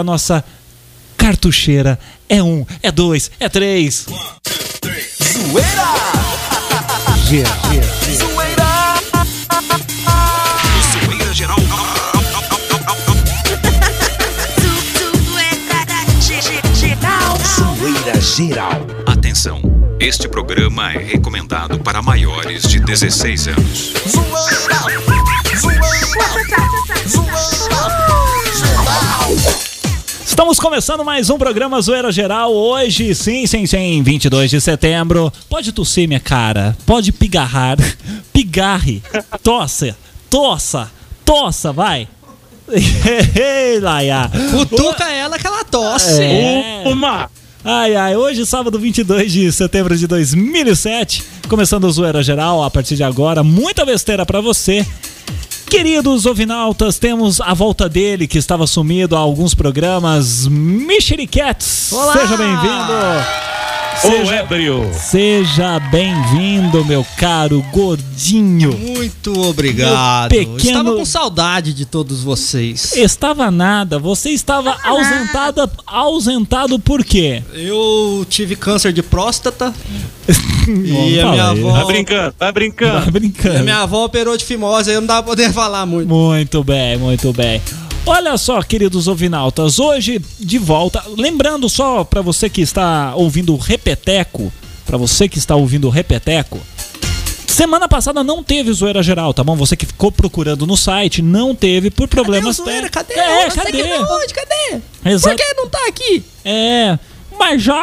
a nossa cartucheira. É um, é dois, é três. Zoeira! Zoeira! Zoeira geral. Zoeira geral. Atenção, este programa é recomendado para maiores de 16 anos. Zoeira! Estamos começando mais um programa Zoeira Geral. Hoje, sim, sim, sim, 22 de setembro. Pode tossir, minha cara. Pode pigarrar. Pigarre. Tossa. Tossa. Tossa, vai. Ei, Laia. Cutuca ela que ela tosse. É. Uma! Ai, ai, hoje, sábado 22 de setembro de 2007, começando o Zoeira Geral, a partir de agora, muita besteira pra você. Queridos ovinautas, temos a volta dele, que estava sumido há alguns programas, Micheriquetes. Olá! Seja bem-vindo. Seja, ébrio! seja bem-vindo, meu caro gordinho. Muito obrigado. Pequeno- Estava com saudade de todos vocês. Estava nada, você estava ausentada, ausentado por quê? Eu tive câncer de próstata e a minha avó. Tá brincando, tá Tá brincando. e a brincando. minha avó operou de fimose, aí eu não dava pra poder falar muito. Muito bem, muito bem. Olha só, queridos ouvinautas, hoje de volta. Lembrando só pra você que está ouvindo o Repeteco, pra você que está ouvindo o Repeteco, semana passada não teve zoeira geral, tá bom? Você que ficou procurando no site, não teve por problemas Cadê zoeira? técnicos. Cadê? É, Você cadê? onde? Cadê? Exato. Por que não tá aqui? É, mas já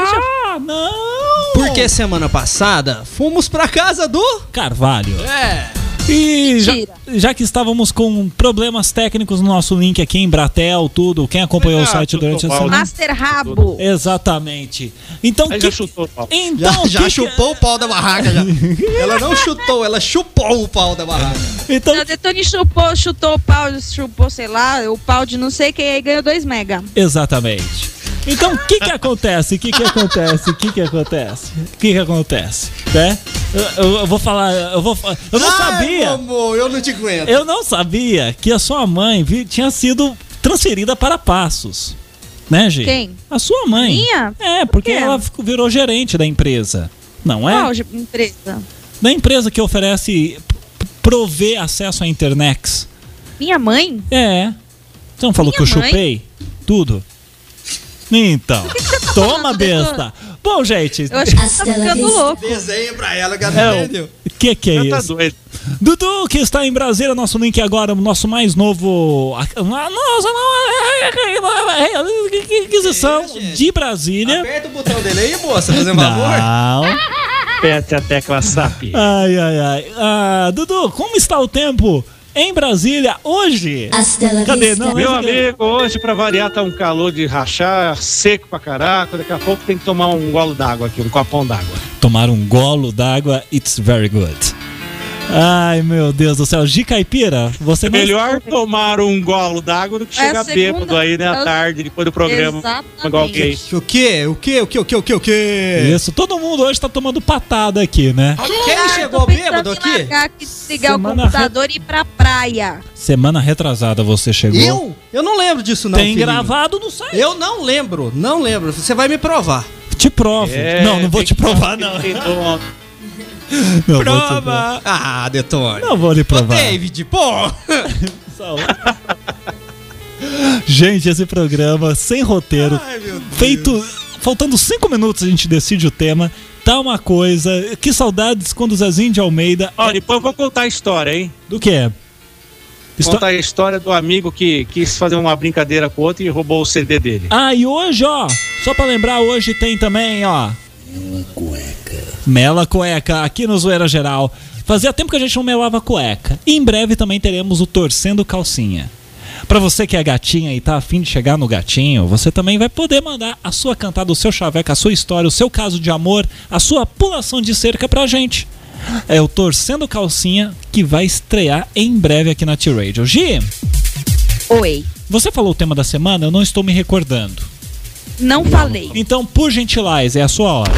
não. Porque semana passada fomos pra casa do. Carvalho. É. E já, já que estávamos com problemas técnicos no nosso link aqui em Bratel, tudo, quem acompanhou o site durante a bom. semana. Master Rabo. Exatamente. Então, que- já chutou o pau. então Já, já que chupou o pau da barraca já. ela não chutou, ela chupou o pau da barraca. Então, O Detone chupou, chutou o pau, chupou, sei lá, o pau de não sei quem aí ganhou 2 mega. exatamente. Então, o que que acontece? O que que acontece? O que que acontece? O que que acontece? Né? Eu, eu- eu vou falar, eu vou eu não Ai, sabia. amor, eu não te aguento. Eu não sabia que a sua mãe vi- tinha sido transferida para Passos. Né, Gi? Quem? A sua mãe. Minha? É, porque quê? ela ficou- virou gerente da empresa. Não é? Qual empresa? Da empresa que oferece prover acesso à internet. Minha mãe? É. Você não falou Minha que eu mãe? chupei? Tudo. Então. Toma, besta. Bom, gente. Eu acho que você tá ficando louco. Desenha pra ela que É, ela entendeu. que que é tá isso? doido. Dudu, que está em Brasília, nosso link agora, nosso mais novo. a- Nossa, não. Aquisição gente? de Brasília. Aperta o botão dele aí, moça, fazendo um favor. Não. Aperte a tecla SAP. Ai, ai, ai. Ah, Dudu, como está o tempo em Brasília hoje? Cadê? Não, Meu mas- amigo, hoje pra variar tá um calor de rachar, seco pra caraca. Daqui a pouco tem que tomar um golo d'água aqui, um copão d'água. Tomar um golo d'água, it's very good. Ai, meu Deus do céu. Gi Caipira, você É não... melhor tomar um golo d'água do que É chegar segunda- bêbado aí, né, é à tarde, depois do programa. Exatamente. O quê? O quê? O quê? O quê? O quê? O quê? Isso, todo mundo hoje tá tomando patada aqui, né? Quem Ah, eu chegou bêbado aqui? aqui, desligar Semana o computador e ir pra praia. Semana retrasada você chegou. Eu? Eu não lembro disso, não. Tem filhinho. gravado no site. Eu não lembro, não lembro. Você vai me provar. Te provo. É, não, não vou te que- provar, não. Não provar. Ah, Detone. Não vou lhe Ô, provar. David, pô. Gente, esse programa sem roteiro, Ai, meu Deus. feito. Faltando cinco minutos a gente decide o tema. Tá uma coisa. Que saudades quando o Zezinho de Almeida. Ó, depois eu vou contar a história, hein? Do que? Histó- Contar a história do amigo que quis fazer uma brincadeira com o outro e roubou o CD dele. Ah, e hoje, ó, só pra lembrar, hoje tem também, ó. Mela cueca, aqui no Zoeira Geral. Fazia tempo que a gente não melava cueca. E em breve também teremos o Torcendo Calcinha. Pra você que é gatinha e tá afim de chegar no gatinho, você também vai poder mandar a sua cantada, o seu chaveco, a sua história, o seu caso de amor, a sua pulação de cerca pra gente. É o Torcendo Calcinha que vai estrear em breve aqui na T-Radio. Gi, Oi. você falou o tema da semana, eu não estou me recordando. Não falei. Então, por gentileza, é a sua hora.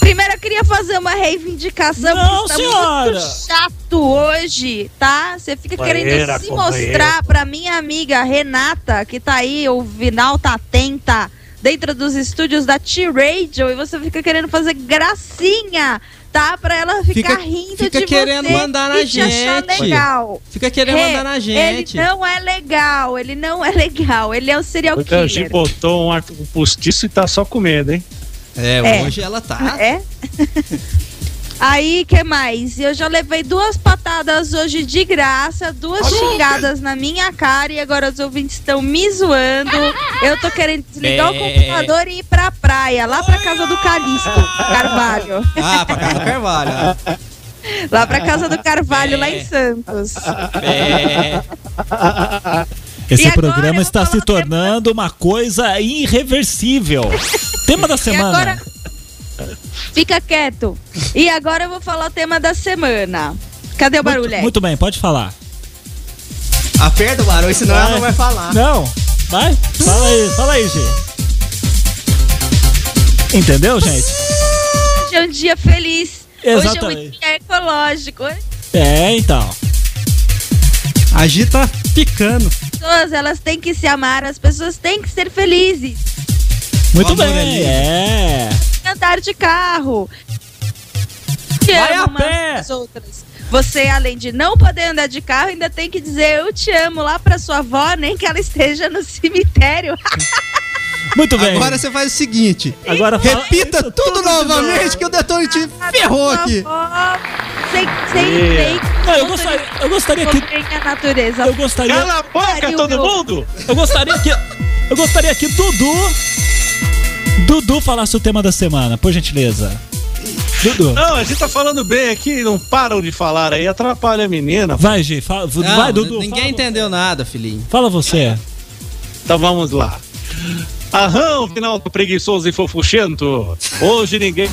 Primeiro eu queria fazer uma reivindicação. Não, porque está senhora. muito chato hoje, tá? Você fica Companheira, querendo se companheira. mostrar pra minha amiga Renata, que tá aí, o Vinal tá atenta, dentro dos estúdios da T-Radio, e você fica querendo fazer gracinha, tá? Pra ela ficar Fica- rindo fica de querendo você mandar na e te achar gente. legal. Fica querendo Rê, mandar na gente. Ele não é legal, ele não é legal, ele é um serial O killer. botou um, ar- um postiço e tá só com medo, hein? É, É. hoje ela tá. É? Aí, que mais? Eu já levei duas patadas hoje de graça, duas xingadas na minha cara e agora os ouvintes estão me zoando. Eu tô querendo desligar o É. computador e ir pra praia, lá pra casa do Calixto Carvalho. Ah, pra casa do Carvalho. Lá pra casa do Carvalho, lá É. em Santos. É. Esse E programa está se o tema- tornando uma coisa irreversível. Tema da semana. Fica quieto. E agora eu vou falar o tema da semana. Cadê o barulho? Muito, aí? muito bem, pode falar. Aperta o barulho, senão ela não vai falar. Não, vai, fala aí, fala aí, G. Entendeu, gente? Hoje é um dia feliz. Hoje é um Exatamente. dia ecológico. É, então. A Gi tá ficando. pessoas elas têm que se amar, as pessoas têm que ser felizes. Muito é bem, é. Andar de carro. Te Vai amo a pé. outras. Você, além de não poder andar de carro, ainda tem que dizer eu te amo lá pra sua avó, nem que ela esteja no cemitério. Muito bem. Agora você faz o seguinte. Agora fala- Repita Isso, tudo, de novamente novo. que o Detone te ferrou aqui. Sem, sem fake. Não, eu gostaria, eu gostaria que. A natureza. Eu gostaria. Cala a boca, todo mundo! Eu gostaria que. Eu gostaria que Dudu. Dudu falasse o tema da semana, por gentileza. Dudu. Não, a gente tá falando bem aqui, não param de falar aí, atrapalha a menina. Vai, Gi, fala, Não, vai, Dudu. ninguém fala, entendeu nada, filhinho. Fala você. Então vamos lá. Aham, final do preguiçoso e fofuchento. Hoje ninguém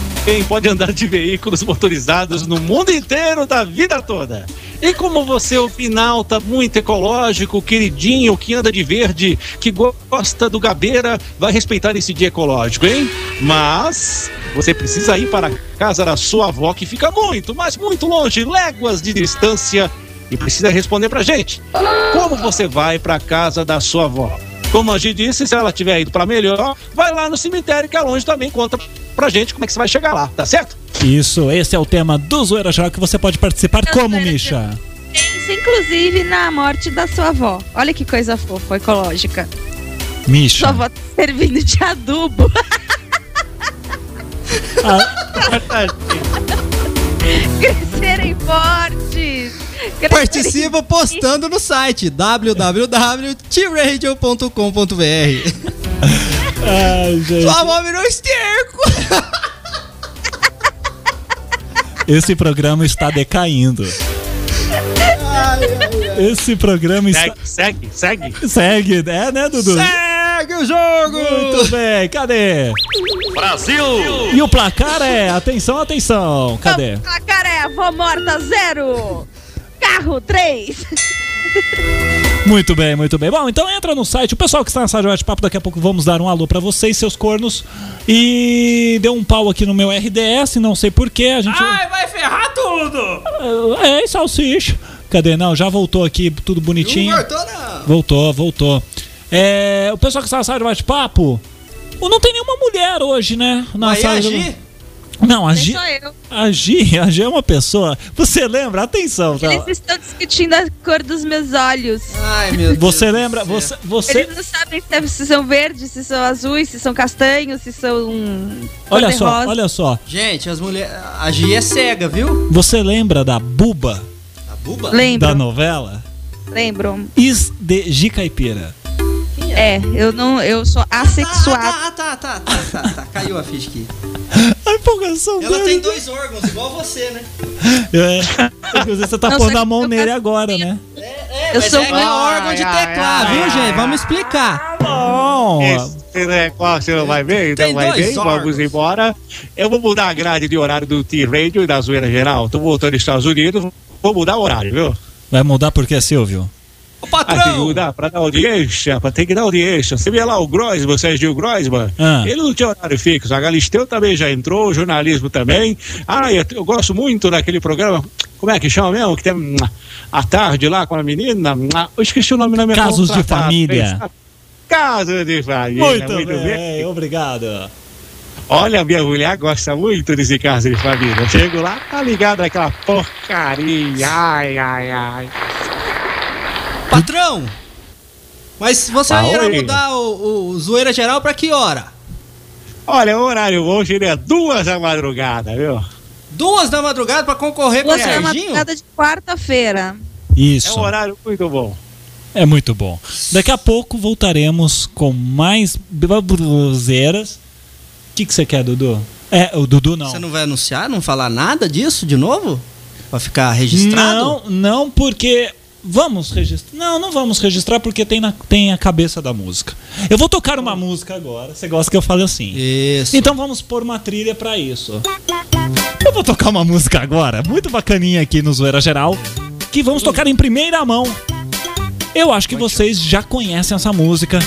pode andar de veículos motorizados no mundo inteiro da vida toda. E como você, o final, tá muito ecológico, queridinho, que anda de verde, que gosta do gabeira, vai respeitar esse dia ecológico, hein? Mas você precisa ir para a casa da sua avó, que fica muito, mas muito longe, léguas de distância, e precisa responder pra gente. Como você vai para a casa da sua avó? Como a gente disse, se ela tiver ido para melhor, vai lá no cemitério que é longe também, conta pra gente como é que você vai chegar lá, tá certo? Isso, esse é o tema do Zoeira Geral que você pode participar Eu como, Misha? Pensa, inclusive, na morte da sua avó. Olha que coisa fofa, ecológica. Sua Misha. avó tá servindo de adubo. Ah, Crescerem fortes. Participa postando no site www.tradio.com.br. ai, gente. Sua avó virou esterco. Esse programa está decaindo. Esse programa está. Segue, segue, segue. Segue, é, né, Dudu? Segue o jogo. Muito bem, cadê? Brasil! E o placar é. Atenção, atenção. Cadê? Placar é avó morta, zero. Carro, três. Muito bem, muito bem. Bom, então entra no site. O pessoal que está na sala de bate-papo, daqui a pouco vamos dar um alô pra vocês, seus cornos. E deu um pau aqui no meu RDS, não sei porquê. A gente. vai ferrar tudo. É, e salsicha. Cadê? Não, já voltou aqui, tudo bonitinho. Não voltou, não. Voltou, voltou. É, o pessoal que está na sala de bate-papo. Não tem nenhuma mulher hoje, né? Na Aí sala Gi, Não, a Nem Gi, sou eu. a Gi, a Gi é uma pessoa. Você lembra? Atenção, tá? Eles estão discutindo a cor dos meus olhos. Ai, meu Deus. Você lembra? Você, você, Eles não sabem se- se são verdes, se são azuis, se são castanhos, se são. olha só, olha só. Gente, as mulheres. A Gi é cega, viu? Você lembra da Buba A buba? Lembro, da novela? lembro. Is de Gi Caipira. É, eu não, eu sou assexuada. Ah, tá, tá, tá, tá, tá, tá. Caiu a ficha aqui. A empolgação Ela dele. tem dois órgãos, igual você, né? É. Inclusive, você tá Não, pondo a mão eu nele faço agora, né? É, Eu mas sou é, muito- é órgão de teclar, viu, gente? Vamos explicar. Bom. Esse negócio não vai bem, Tem não vai bem, órgãos. vamos embora. Eu vou mudar a grade de horário do T-Radio e da Zoeira Geral. Tô voltando aos Estados Unidos, vou mudar o horário, viu? Vai mudar por quê, Silvio? Ô, Ah, tem patrão! que dar pra dar audiência, pra ter que dar audiência. Você vê lá o Groisman, o Sergio Groisman, Ah. ele não tinha horário fixo. A Galisteu também já entrou, o jornalismo também. Ah, eu, eu gosto muito daquele programa, como é que chama mesmo? Que tem a tarde lá com a menina. Eu esqueci o nome da minha Casos de família. Casos de família. Muito, bem, obrigado. Olha, minha mulher gosta muito desse caso de família. Eu chego lá, tá ligado aquela porcaria. Ai, ai, ai. Patrão! Mas você Ah, irá oi. mudar o, o zoeira geral pra que hora? Olha, o horário hoje é duas da madrugada, viu? Duas da madrugada pra concorrer com o Duas da Serginho? madrugada de quarta-feira. É Isso. um horário muito bom. É muito bom. Daqui a pouco voltaremos com mais babuzeiras. O que que você quer, Dudu? É, o Dudu não. Você não vai anunciar, não falar nada disso de novo? Pra ficar registrado? Não, não, porque. Vamos registrar. Não, não vamos registrar porque tem, na, tem a cabeça da música. Eu vou tocar uma música agora. Você gosta que eu fale assim? Isso. Então vamos pôr uma trilha pra isso. Eu vou tocar uma música agora, muito bacaninha aqui no Zoeira Geral, que vamos tocar em primeira mão. Eu acho que vocês já conhecem essa música.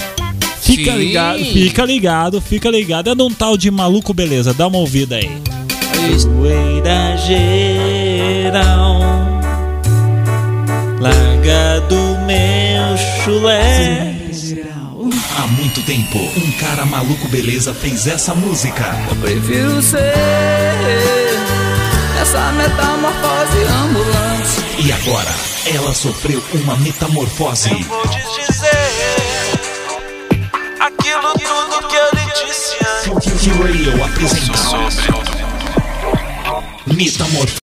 Fica Sim. ligado, fica ligado, fica ligado. É de um tal de maluco beleza. Dá uma ouvida aí. Zoeira Geral. Larga do meu chulé. Há muito tempo, um cara maluco beleza fez essa música. Prefiro ser essa metamorfose ambulante. E agora, ela sofreu uma metamorfose. Vou te dizer aquilo tudo que eu lhe disse antes. T-Radio apresenta Metamorfose.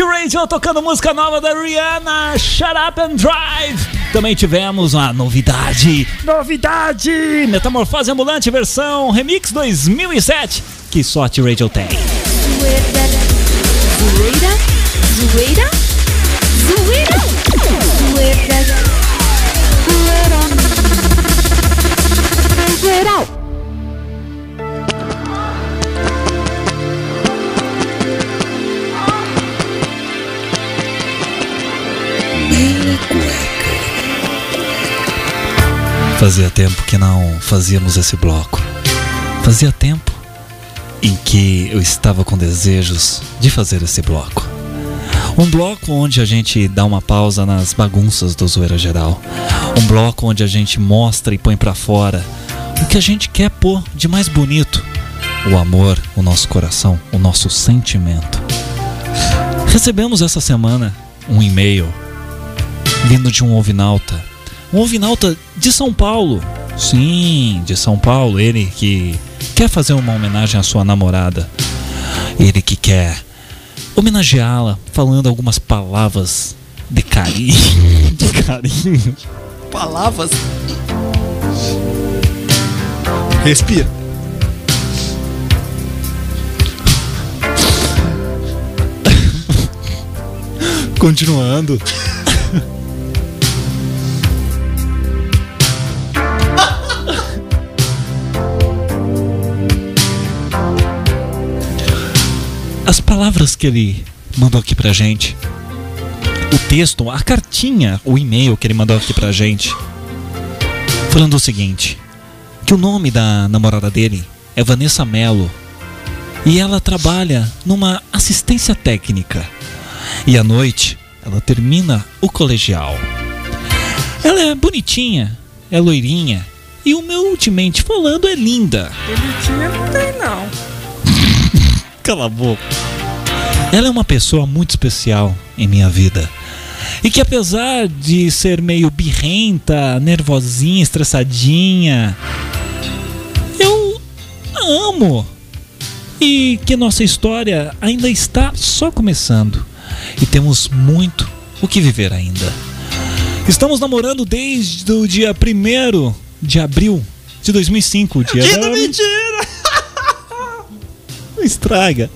T-Radio tocando música nova da Rihanna, Shut Up and Drive. Também tivemos uma novidade, novidade, Metamorfose Ambulante versão Remix 2007, que só a T-Radio tem. Zoeira. Zoeira? Zoeira? Zoeira. Zoeira. Zoeira. Fazia tempo que não fazíamos esse bloco. Fazia tempo em que eu estava com desejos de fazer esse bloco. Um bloco onde a gente dá uma pausa nas bagunças do Zoeira Geral. Um bloco onde a gente mostra e põe pra fora o que a gente quer pôr de mais bonito. O amor, o nosso coração, o nosso sentimento. Recebemos essa semana um e-mail vindo de um ovinalta. Um ovinalta de São Paulo. Sim, de São Paulo. Ele que quer fazer uma homenagem à sua namorada. Ele que quer homenageá-la falando algumas palavras de carinho. De carinho. Palavras. Respira. Continuando. As palavras que ele mandou aqui pra gente, o texto, a cartinha, o e-mail que ele mandou aqui pra gente, falando o seguinte: que o nome da namorada dele é Vanessa Mello e ela trabalha numa assistência técnica. E à noite ela termina o colegial. Ela é bonitinha, é loirinha e ultimamente falando é linda. Bonitinha não tem, não. Cala a boca. Ela é uma pessoa muito especial em minha vida. E que apesar de ser meio birrenta, nervosinha, estressadinha, eu amo. E que nossa história ainda está só começando. E temos muito o que viver ainda. Estamos namorando desde o dia 1 de abril de 2005. Dia Que da- mentira! Não estraga.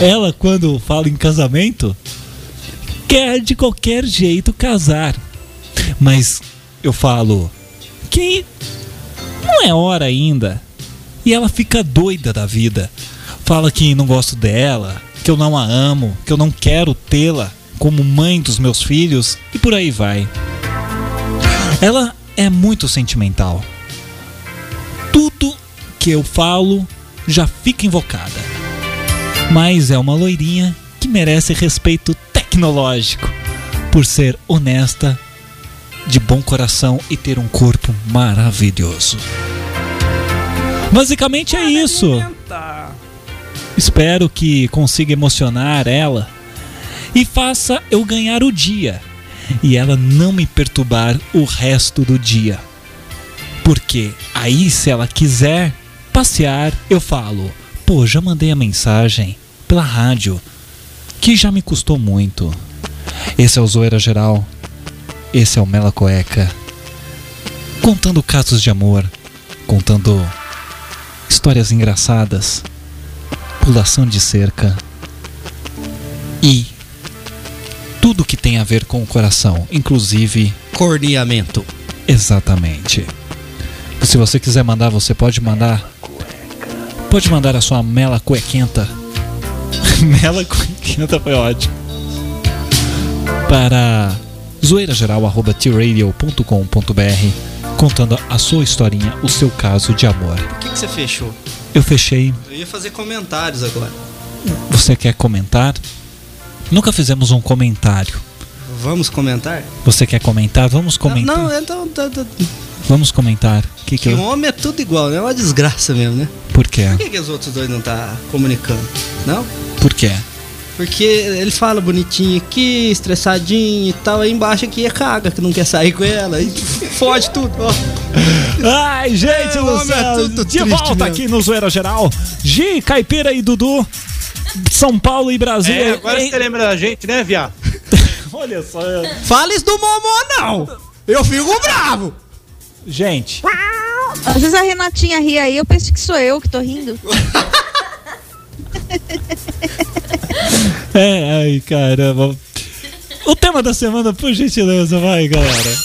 Ela, quando fala em casamento, quer de qualquer jeito casar. Mas eu falo que não é hora ainda. E ela fica doida da vida. Fala que não gosto dela, que eu não a amo, que eu não quero tê-la, como mãe dos meus filhos e por aí vai. Ela é muito sentimental. Tudo que eu falo já fica invocada. Mas é uma loirinha que merece respeito tecnológico por ser honesta, de bom coração e ter um corpo maravilhoso. Basicamente é isso. Espero que consiga emocionar ela e faça eu ganhar o dia e ela não me perturbar o resto do dia. Porque aí, se ela quiser passear, eu falo: pô, já mandei a mensagem pela rádio, que já me custou muito. Esse é o Zoeira Geral, esse é o Mela Cueca, contando casos de amor, contando histórias engraçadas, pulação de cerca e tudo que tem a ver com o coração, inclusive Corneamento. Exatamente. Se você quiser mandar, você pode mandar. Pode mandar a sua mela cuequenta. mela cuequenta foi ótimo. Para zoeirageral.tradio.com.br contando a sua historinha, o seu caso de amor. Por que, que você fechou? Eu fechei. Eu ia fazer comentários agora. Você quer comentar? Nunca fizemos um comentário. Vamos comentar? Você quer comentar? Vamos comentar. Não, então. Tá, tá, Vamos comentar. Que que que eu... homem é tudo igual, né? É uma desgraça mesmo, né? Por quê? Por que, que os outros dois não tá comunicando? Não? Por quê? Porque ele fala bonitinho aqui, estressadinho e tal, aí embaixo aqui é caga, que não quer sair com ela, aí fode tudo, ó. Ai, gente É, homem, é tudo de volta mesmo. aqui no Zoeira Geral. Gi, Caipira e Dudu, São Paulo e Brasília. É, agora você lembra da gente, né, viado? Olha só, Fala isso do Momô, não! Eu fico bravo! gente, Às vezes a Renatinha ri aí, eu penso que sou eu que tô rindo. é, ai caramba. O tema da semana, por gentileza, vai galera.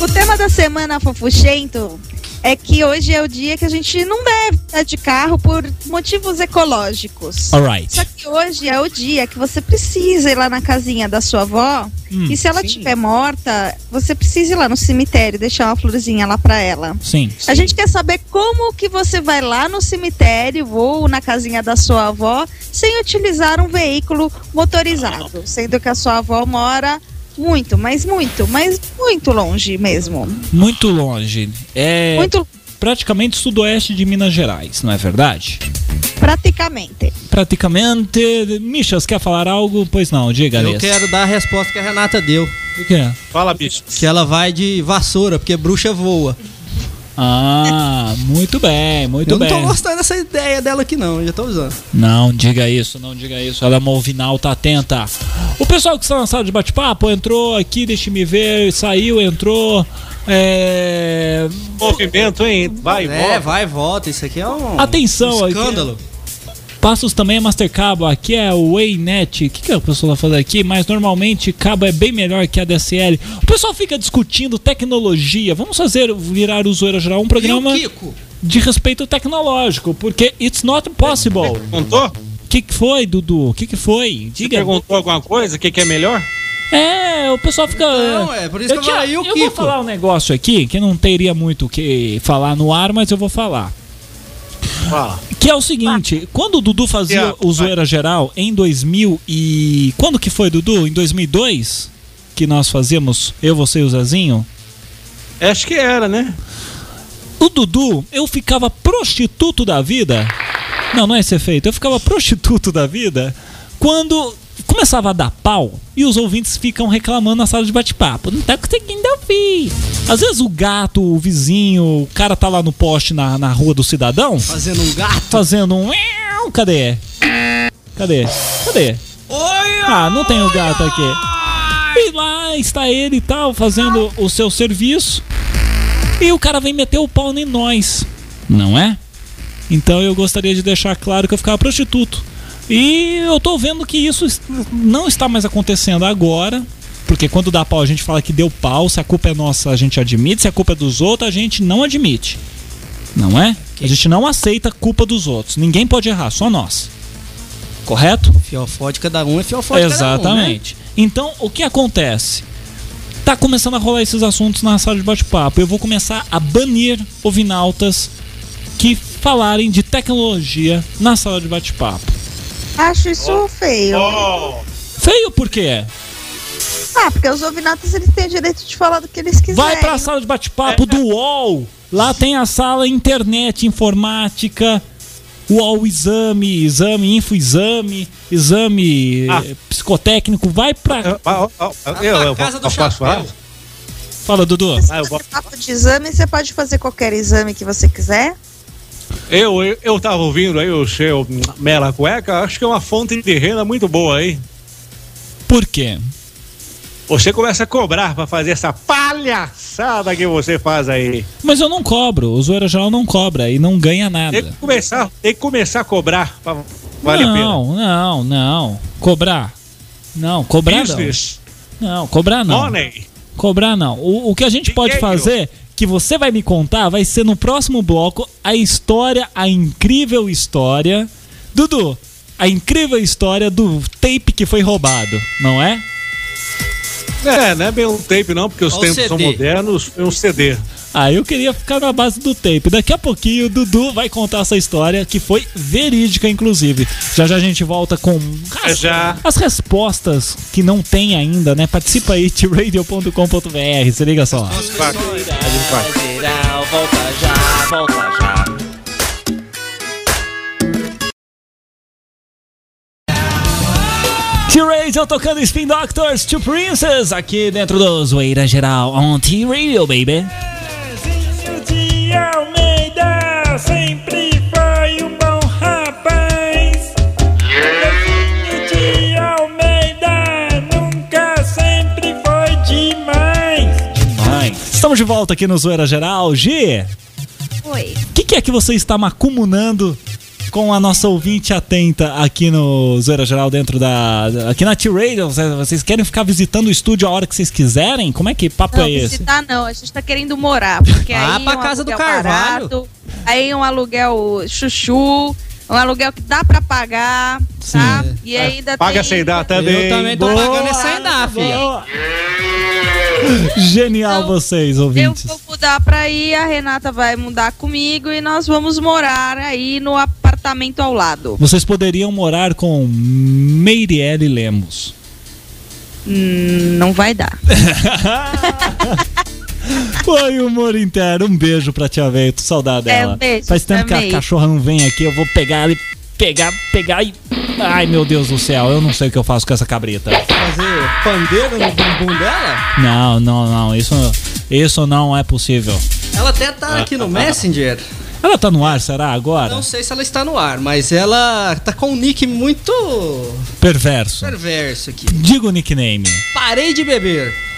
O tema da semana, Fofuchento, é que hoje é o dia que a gente não deve estar de carro por motivos ecológicos. Alright. Só que hoje é o dia que você precisa ir lá na casinha da sua avó. Hum, e se ela estiver morta, você precisa ir lá no cemitério e deixar uma florzinha lá pra ela. Sim. A gente quer saber como que você vai lá no cemitério ou na casinha da sua avó sem utilizar um veículo motorizado, sendo que a sua avó mora muito, mas muito, mas muito longe mesmo. Muito longe. É Muito praticamente sudoeste de Minas Gerais, não é verdade? praticamente. Praticamente. Michas, quer falar algo? Pois não, diga, Eu quero dar a resposta que a Renata deu. O que é? Fala, bicho. Que ela vai de vassoura, porque bruxa voa. Ah, muito bem, muito eu não bem. tô gostando dessa ideia dela aqui não, eu já tô usando. Não diga isso, não diga isso. Ela é uma ouvinal, tá atenta. O pessoal que está na sala de bate-papo entrou aqui, deixa-me ver, saiu, entrou. É... Movimento, hein? Vai, é, volta. vai e volta, isso aqui é um, Atenção um aqui. Passos também é Mastercabo, aqui é o Waynet. O que, que a pessoa vai fazer aqui? Mas normalmente cabo é bem melhor que a DSL. O pessoal fica discutindo tecnologia. Vamos fazer virar o Zoeira Geral um programa Kiko? de respeito tecnológico, porque it's not possible. Perguntou? O que, que foi, Dudu? O que, que foi? Você Diga. perguntou alguma coisa? O que, que é melhor? É, o pessoal fica. Não, é, por isso que eu tinha- falei, e o eu vou falar um negócio aqui que não teria muito o que falar no ar, mas eu vou falar. Fala. Que é o seguinte, quando o Dudu fazia Tiago, o Zoeira Geral em 2000 e... Quando que foi, Dudu? Em 2002? Que nós fazíamos, eu, você e o Zezinho? Acho que era, né? O Dudu, eu ficava prostituto da vida. Não, não é esse efeito. Eu ficava prostituto da vida quando começava a dar pau e os ouvintes ficam reclamando na sala de bate-papo. Não tá conseguindo ouvir. Às vezes o gato, o vizinho, o cara tá lá no poste na, na rua do cidadão Fazendo um gato. fazendo um. Cadê? Cadê? Cadê? Ah, não tem o gato aqui. E lá está ele e tal, fazendo o seu serviço. E o cara vem meter o pau em nós. Não é? Então eu gostaria de deixar claro que eu ficava prostituto. E eu tô vendo que isso não está mais acontecendo agora. Porque quando dá pau a gente fala que deu pau. Se a culpa é nossa, a gente admite. Se a culpa é dos outros, a gente não admite. Não é? A gente não aceita a culpa dos outros. Ninguém pode errar, só nós. correto? Fiofó de cada um é fiofó de cada um, né? Exatamente. Então, o que acontece? Tá começando a rolar esses assuntos na sala de bate-papo. Eu vou começar a banir ovinautas que falarem de tecnologia na sala de bate-papo. Acho isso feio. Feio por quê? Ah, porque os ovinatas eles têm o direito de falar do que eles quiserem. Vai pra sala de bate-papo do UOL. Lá tem a sala internet, informática, UOL exame, exame, info exame, exame Ah. eh, psicotécnico. Vai pra. Eu, eu, eu, eu, eu, casa do eu posso falar? Fala, Dudu. Ah, eu, vou- Papo de exame, você pode fazer qualquer exame que você quiser. Eu, eu, eu tava ouvindo aí o seu Mela Cueca, acho que é uma fonte de renda muito boa aí. Por quê? Você começa a cobrar pra fazer essa palhaçada que você faz aí. Mas eu não cobro. O zoeira geral não cobra e não ganha nada. Tem que começar, tem que começar a cobrar. Pra, vale a pena. não, não, não. Cobrar. Não, cobrar não. Business, Não, cobrar não. money. Cobrar não. O, o que a gente pode Dinheiro. fazer, que você vai me contar, vai ser no próximo bloco a história, a incrível história. Dudu, a incrível história do tape que foi roubado, não é? É, não é bem um tape não, porque os Ó o tempos são CD. modernos, é um CD. Ah, eu queria ficar na base do tape. Daqui a pouquinho o Dudu vai contar essa história, que foi verídica, inclusive. Já já a gente volta com Já, já. as respostas que não tem ainda, né? Participa aí, tradio.com.br. Se liga só. Vai. Geral, volta já, volta já. T-Radio tocando Spin Doctors to Princess aqui dentro do Zoeira Geral on T-Radio, baby. De Almeida sempre foi um bom rapaz. Zezinho de Almeida nunca sempre foi demais. Demais. Estamos de volta aqui no Zoeira Geral. G, Oi. o que, que é que você está macumunando com a nossa ouvinte atenta aqui no Zoeira Geral dentro da... Aqui na T-Radio? Vocês- Vocês querem ficar visitando o estúdio a hora que vocês quiserem? Como é que papo Não, é esse? visitar não, a gente tá querendo morar, porque Ah, aí pra é um casa do Carvalho. barato, aí um aluguel chuchu, um aluguel que dá pra pagar, tá? E ainda Paga tem... sem dar também. Eu também tô Boa. pagando essa sem dar, filha. Boa. Genial Então, vocês, Eu ouvintes. vou mudar pra aí, a Renata vai mudar comigo e nós vamos morar aí no apartamento ao lado. Vocês poderiam morar com Meirelle Lemos. Hum, não vai dar. Foi humor interno. Um beijo pra tia Veito. Saudade É, dela. um beijo Faz tempo que a também. cachorra não vem aqui. Eu vou pegar ela e pegar, pegar e. Ai, meu Deus do céu. Eu não sei o que eu faço com essa cabrita. Fazer pandeiro no bumbum dela? Não, não, não. Isso, isso não é possível. Ela até tá aqui no Messenger. Ela tá no ar, será? Agora? Não sei se ela está no ar, mas ela tá com um nick muito Perverso. perverso aqui. Diga o nickname. Parei de beber.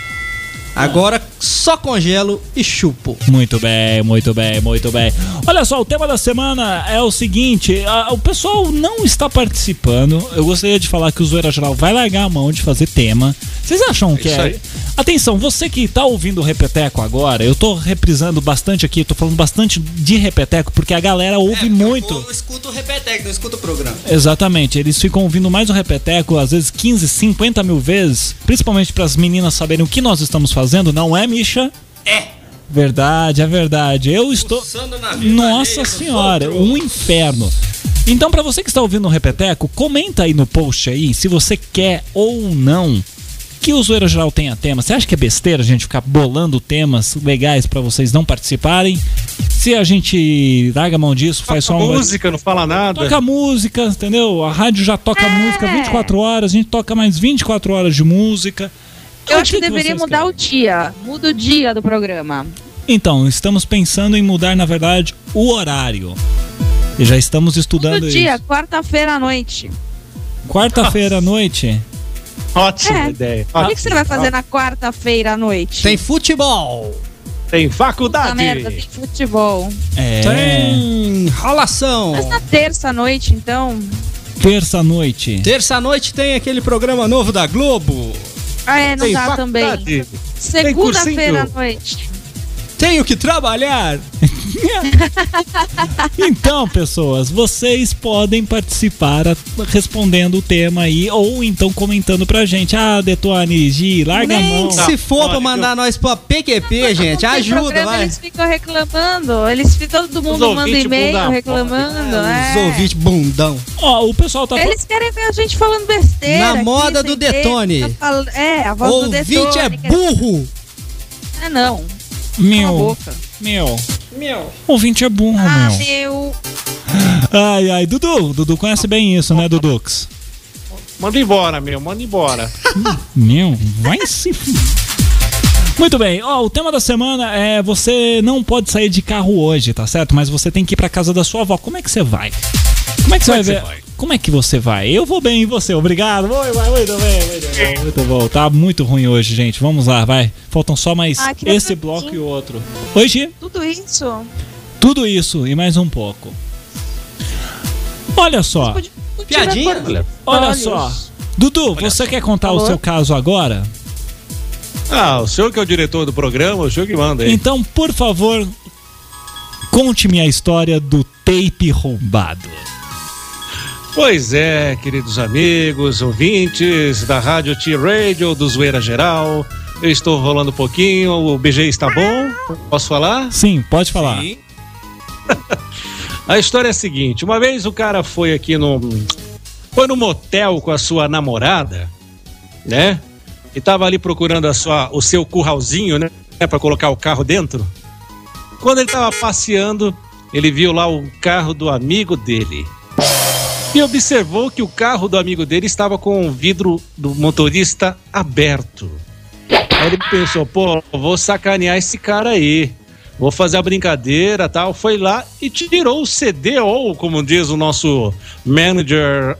Agora só congelo e chupo. Muito bem, muito bem, muito bem. Olha só, o tema da semana é o seguinte: a- o pessoal não está participando. Eu gostaria de falar que o Zoeira Geral vai largar a mão de fazer tema. Vocês acham que é. aí. Atenção, você que tá ouvindo o Repeteco agora, eu tô reprisando bastante aqui, tô falando bastante de Repeteco, porque a galera ouve muito. Eu escuto o Repetec, não escuto o programa. Exatamente, eles ficam ouvindo mais o Repeteco, às vezes 15, 50 mil vezes, principalmente para as meninas saberem o que nós estamos fazendo, não é, Misha? É. Verdade, é verdade. Eu estou. Fuçando na vida Nossa senhora, um inferno. Então, pra você que está ouvindo o Repeteco, comenta aí no post aí se você quer ou não que o Zoeira Geral tenha tema. Você acha que é besteira a gente ficar bolando temas legais pra vocês não participarem? Se a gente larga a mão disso, faz só um. música, não fala nada. Toca música, entendeu? A rádio já toca música 24 horas, a gente toca mais 24 horas de música. Eu acho que, deveria vocês mudar querem? o dia. Muda o dia do programa. Então, estamos pensando em mudar, na verdade, o horário. E já estamos Muda estudando o dia, isso. quarta-feira à noite. Quarta-feira à noite. Ótima É. ideia. O que, que você vai fazer na quarta-feira à noite? Tem futebol. Tem Puta faculdade. merda, tem futebol. É. Tem ralação. Mas na terça à noite, então. Terça-noite. Terça-noite tem aquele programa novo da Globo. Ah, é, não dá também. faculdade. Segunda-feira à noite. Tenho que trabalhar. Então, pessoas, vocês podem participar a- respondendo o tema aí, ou então comentando pra gente. Ah, Detone, Gi, larga a Nem mão. que se for pra mandar nós pra PQP, gente, ajuda, programa, vai. Eles ficam reclamando. Eles ficam, todo mundo manda e-mail reclamando. Os é. ouvintes bundão. Ó, o pessoal tá Eles querem ver a gente falando besteira. Na aqui, moda do ter, Detone. tá falando- É, a voz do Ouvinte Detone. é quer- burro. É, não. Meu, meu. Meu. Ouvinte é burro, Ah, meu. meu. Ai, ai, Dudu. Dudu conhece bem isso, né, Dudux? Manda embora, meu, manda embora. Meu, vai se. Muito bem, ó, o tema da semana é você não pode sair de carro hoje, tá certo? Mas você tem que ir pra casa da sua avó. Como é que você vai? Como é que você vai é que ver? você vai? Como é que você vai? Eu vou bem e você, obrigado. Muito bem, muito bem, muito bom, muito bom. Tá muito ruim hoje, gente. Vamos lá, vai. Faltam só mais Ah, esse ver bloco e o outro. Oi, Gi. Tudo isso. Tudo isso e mais um pouco. Olha só, Piadinha? ver Olha. só. Dudu, você quer contar o seu caso agora? Ah, o senhor que é o diretor do programa, o senhor que manda aí. Então, por favor, conte-me a história do tape roubado. Pois é, queridos amigos, ouvintes da Rádio T-Radio, do Zoeira Geral. Eu estou rolando um pouquinho, o BG está bom? Posso falar? Sim, pode falar. A história é a seguinte: uma vez o cara foi aqui no. Foi no motel com a sua namorada, né? E tava ali procurando a sua, o seu curralzinho, né? Pra colocar o carro dentro. Quando ele tava passeando, ele viu lá o carro do amigo dele. E observou que o carro do amigo dele estava com o vidro do motorista aberto. Aí ele pensou, pô, vou sacanear esse cara aí. Vou fazer a brincadeira tal. Foi lá e tirou o CD, ou como diz o nosso manager,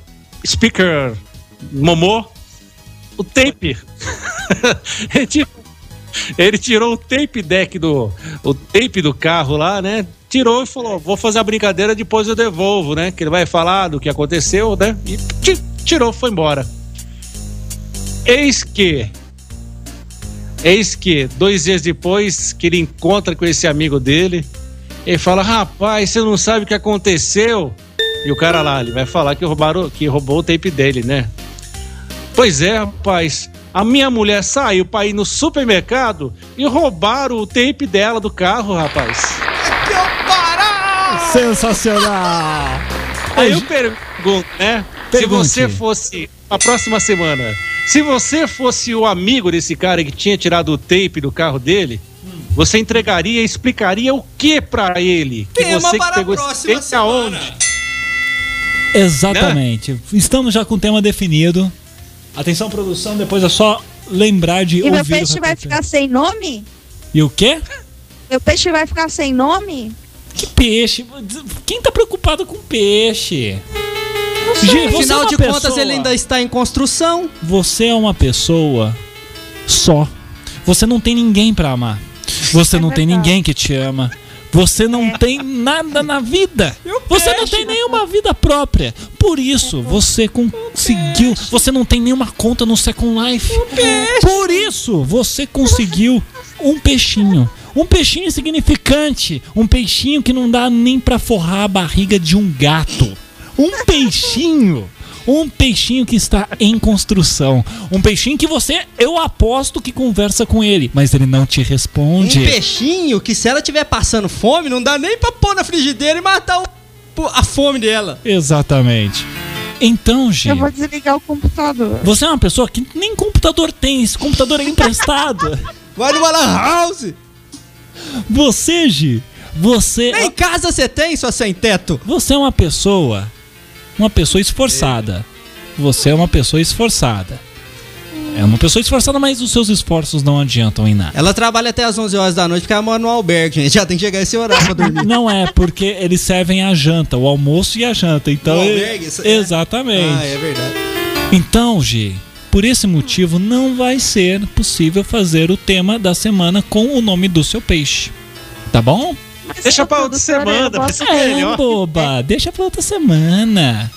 speaker Momô, o tape. ele, tirou, o tape deck do. O tape do carro lá, né? Tirou e falou: vou fazer a brincadeira, depois eu devolvo, né? Que ele vai falar do que aconteceu, né? E ti- tirou, foi embora. Eis que Eis que, dois dias depois, que ele encontra com esse amigo dele, ele fala: Rapaz, você não sabe o que aconteceu? E o cara lá, ele vai falar que, roubaram, que roubou o tape dele, né? Pois é, rapaz. A minha mulher saiu pra ir no supermercado e roubaram o tape dela do carro, rapaz. Sensacional! Aí eu pergunto, né? Pergunte. Se você fosse. A próxima semana. Se você fosse o amigo desse cara que tinha tirado o tape do carro dele, você entregaria e explicaria o que pra ele? Que Tema você para que a pegou esse próxima tape semana. aonde? Exatamente. Estamos já com o tema definido. Atenção, produção, depois é só lembrar de E meu ouvir o peixe vai ficar sem nome? E o quê? Meu peixe vai ficar sem nome? Que peixe? Quem tá preocupado com peixe? É Afinal uma de pessoa- contas, ele ainda está em construção. Você é uma pessoa só. Você não tem ninguém pra amar. Você É não tem verdade. ninguém que te ama. Você não tem nada na vida. Você não tem nenhuma vida própria. Por isso, você conseguiu. Você não tem nenhuma conta no Second Life. Por isso, você conseguiu um peixinho. Um peixinho insignificante. Um peixinho que não dá nem pra forrar a barriga de um gato. Um peixinho. Um peixinho que está em construção. Um peixinho que você, eu aposto que conversa com ele, mas ele não te Um responde. peixinho que se ela estiver passando fome, não dá nem pra pôr na frigideira e matar o- a fome dela. Exatamente. Então, Gi, Eu vou desligar o computador. você é uma pessoa que nem computador tem, esse computador é emprestado. Vai numa lan house. Você, Gi, você, Nem casa você tem, sua sem teto. você é uma pessoa, uma pessoa esforçada. Você é uma pessoa esforçada. É uma pessoa esforçada, mas os seus esforços não adiantam em nada. Ela trabalha até as 11 horas da noite porque ela mora no albergue, gente. Já tem que chegar esse horário pra dormir. Não é, porque eles servem a janta, o almoço e a janta. Então, No é- albergue, isso é- exatamente. Ah, é verdade. Então, Gi, por esse motivo não vai ser possível fazer o tema da semana com o nome do seu peixe. Tá bom? Mas Deixa eu pra outra doutora, semana, eu vai ser É, melhor. boba, deixa pra outra semana.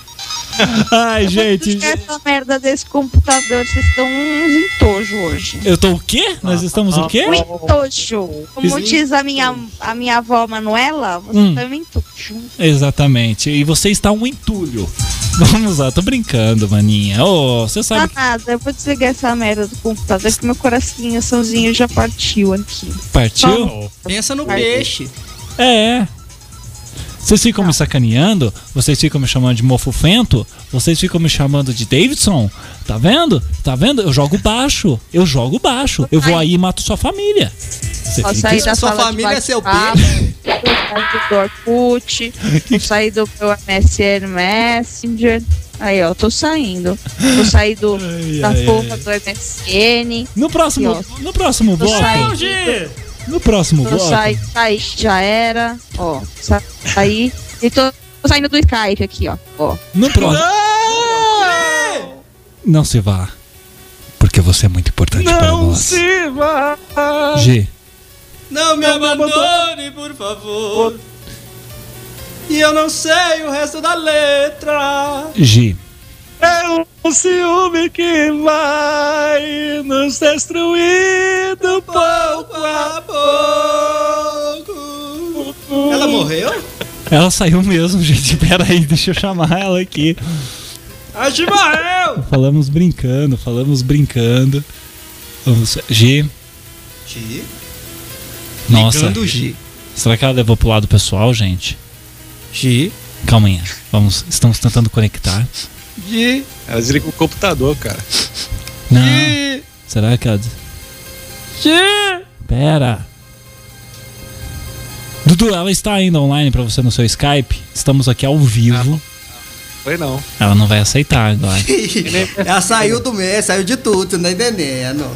Ai, gente. Essa merda desse computador, vocês estão uns entojo hoje. Eu tô o quê? Nós estamos o quê? Um entojo. Como diz a minha, a minha avó Manuela, você Hum. tá um entojo. Exatamente. E você está um entulho. Vamos lá, tô brincando, maninha. Ô, você Tá sabe. nada, eu vou desligar essa merda do computador que meu coraçãozinho já partiu aqui. Partiu? Pensa no Vai. peixe. É, é. Vocês ficam me sacaneando, vocês ficam me chamando de mofufento, vocês ficam me chamando de Davidson. Tá vendo? Tá vendo? Eu jogo baixo. Eu jogo baixo. Eu vou aí e mato sua família. Você Vou fica- sair da Sua família é seu sair do Orkut, vou sair do meu MSN Messenger. Aí, ó, tô saindo. Vou sair do, da ai, porra do MSN. No próximo, Aqui, no próximo bloco. saindo. No próximo Tô bloco. saí, saí, já era. Ó, sa- saí. E tô, tô saindo do Skype aqui, ó. ó. No próximo. Não se vá. Porque você é muito importante para Não nós. se vá. G. Não me abandone, por favor. E eu não sei o resto da letra. G. É um ciúme que vai nos destruindo pouco a pouco. Ela morreu? Ela saiu mesmo, gente. Pera aí, deixa eu chamar ela aqui. A morreu! Falamos brincando, falamos brincando. Vamos. G. Gi? Nossa. Ligando Gi. Será que ela levou pro lado pessoal, gente? Gi. Calma aí. Vamos. Estamos tentando conectar. Gi. Ela desliga o computador, cara. Não. Será que ela. Pera. Dudu, ela está ainda online pra você no seu Skype. Estamos aqui ao vivo. Foi não. Ela não vai aceitar agora. Ela saiu do mês, saiu de tudo, você não tá entendendo.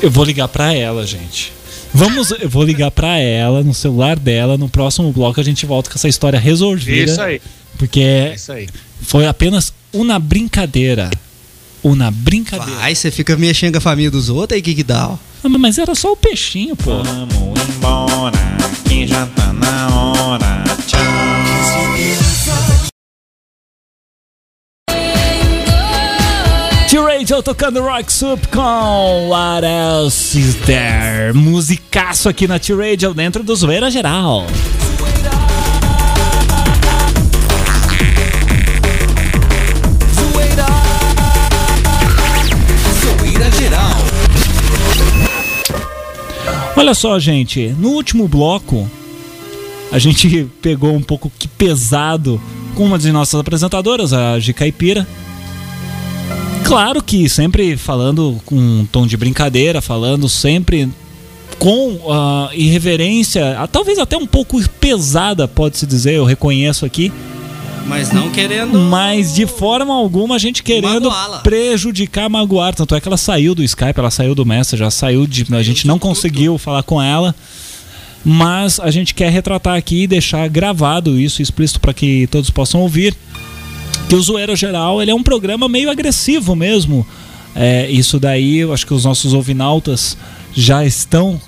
Eu vou ligar pra ela, gente. Vamos, eu vou ligar pra ela no celular dela. No próximo bloco a gente volta com essa história resolvida. Isso aí. Porque É Isso aí. foi apenas uma brincadeira. Uma brincadeira. Vai, você fica mexendo com a família dos outros, aí que que dá? ó? Ah, mas era só o peixinho, pô. Vamos embora, que já tá na hora. T-Radio tocando Rock Soup com What Else Is There? Musicaço aqui na T-Radio dentro do Zoeira Geral. Olha só, gente, no último bloco a gente pegou um pouco que pesado com uma de nossas apresentadoras, a G Caipira. Claro que sempre falando com um tom de brincadeira, falando sempre com ah, irreverência, ah, talvez até um pouco pesada, pode-se dizer, eu reconheço aqui, Mas não querendo. mas de forma alguma a gente querendo prejudicar, magoar. Tanto é que ela saiu do Skype, ela saiu do Messenger, já saiu de. A gente não conseguiu falar com ela. Mas a gente quer retratar aqui e deixar gravado isso, explícito para que todos possam ouvir. Que o Zoeira Geral ele é um programa meio agressivo mesmo. É, isso daí, eu acho que os nossos ouvinautas já estão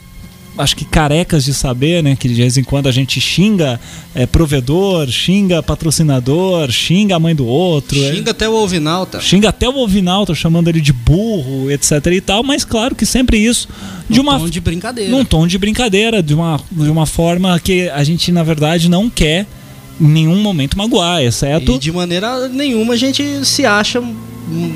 acho que carecas de saber, né? Que de vez em quando a gente xinga é, provedor, xinga patrocinador, xinga a mãe do outro. é- Xinga até o Ovinalta. Xinga até o Ovinalto, chamando ele de burro, etc e tal, mas claro que sempre isso de uma tom de brincadeira. num tom de brincadeira, de uma, de uma forma que a gente na verdade não quer nenhum momento magoar, exceto E de maneira nenhuma a gente se acha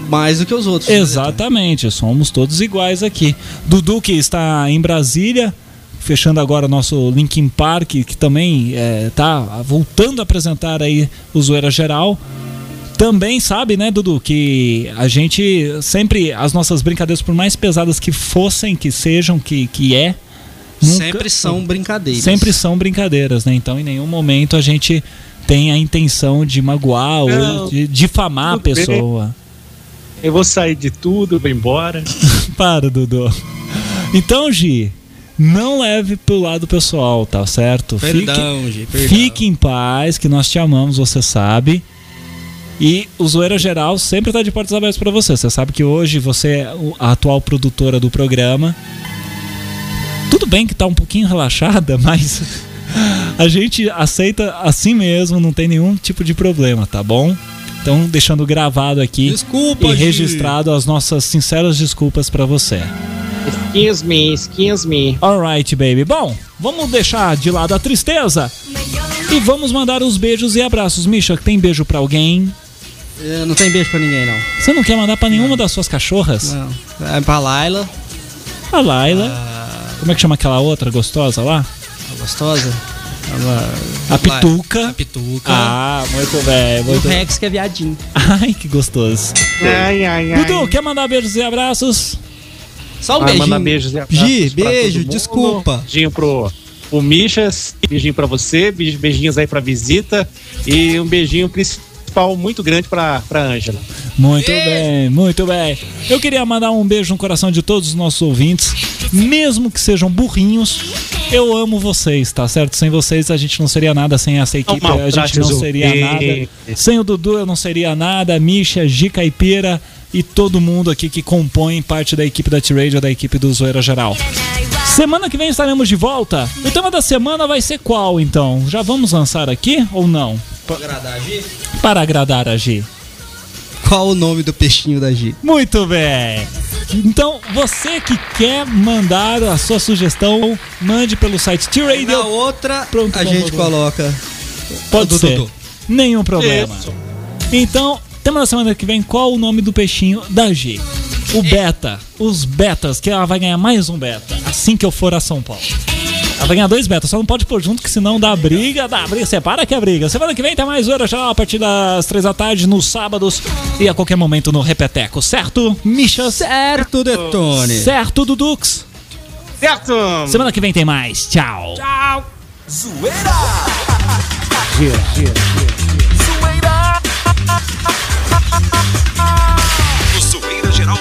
mais do que os outros. Exatamente, somos todos iguais aqui. Dudu que está em Brasília, fechando agora nosso Linkin Park, que também está voltando a apresentar aí o Zoeira Geral. Também sabe, né, Dudu, que a gente sempre, as nossas brincadeiras, por mais pesadas que fossem, que sejam, que, que é, nunca- Sempre são brincadeiras. sempre são brincadeiras, né? Então em nenhum momento a gente tem a intenção de magoar Não, ou de difamar a tudo bem. pessoa. Eu vou sair de tudo, vou embora. Para, Dudu. Então, Gi, não leve pro lado pessoal, tá certo? Perdão, fique, Gi, perdão. fique em paz, que nós te amamos, você sabe. E o Zoeira Geral sempre tá de portas abertas para você. Você sabe que hoje você é a atual produtora do programa. Tudo bem que tá um pouquinho relaxada, mas a gente aceita assim mesmo, não tem nenhum tipo de problema, tá bom? Então, deixando gravado aqui Desculpa, e Gi. registrado as nossas sinceras desculpas pra você. Excuse me, excuse me. Alright, baby. Bom, vamos deixar de lado a tristeza e vamos mandar os beijos e abraços. Misha, tem beijo pra alguém? É, Não tem beijo pra ninguém, não. Você não quer mandar pra nenhuma das suas cachorras? Não. É pra Laila, A Laila. Como é que chama aquela outra gostosa lá? a gostosa. Ela- A Pituca. A Pituca. Ah, muito bem. e o Muito... Rex, que é viadinho. Ai, que gostoso. Ai, ai, ai. Dudu, quer mandar beijos e abraços? Só um Vai beijinho. mandar beijos e abraços Gi, beijo, desculpa. Beijinho pro, pro Michas, beijinho pra você, beij- beijinhos aí pra visita e um beijinho principal muito grande pra, pra Ângela. Muito bem, muito bem. Eu queria mandar um beijo no coração de todos os nossos ouvintes, mesmo que sejam burrinhos. Eu amo vocês, tá certo? Sem vocês a gente não seria nada, sem essa equipe a gente não seria nada. ouvintes. Sem o Dudu eu não seria nada, Misha, Gi Caipira e todo mundo aqui que compõe parte da equipe da T-Radio, da equipe do Zoeira Geral. Semana que vem estaremos de volta. O tema da semana vai ser qual, então? Já vamos lançar aqui ou não? Para agradar a Gi. Qual o nome do peixinho da Gi? Muito bem. Então, você que quer mandar a sua sugestão, mande pelo site Na T-Radio. outra, Pronto, a gente vamos. coloca. Pode ser. Dudu. Nenhum problema. Isso. Então, tema da semana que vem, qual o nome do peixinho da G? O beta. Os betas, que ela vai ganhar mais um beta. Assim que eu for a São Paulo. Ela vai ganhar dois betas, só não pode pôr junto, que senão dá briga, dá briga, separa que é briga. Semana que vem tem mais hora já a partir das três da tarde, nos sábados e a qualquer momento no Repeteco, certo? Michas? Certo, Detone. Certo, Dudux? Certo! Semana que vem tem mais. Tchau. O Zoeira Geral.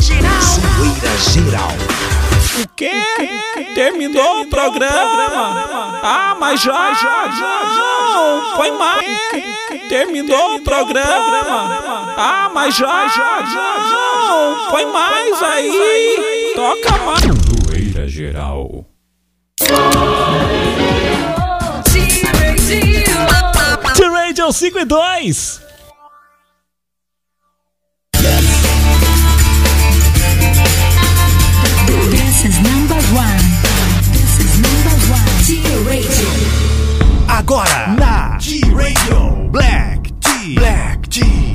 Zoeira Geral. O quê? Terminou, o programa? Ah, mas já, já, já, não, foi mais. Terminou o programa? Ah, mas já, já, já, não, foi mais aí. Toca mais. Zoeira geral. T-Radio 5 e 2. Agora na T-Radio. Black T. Black T.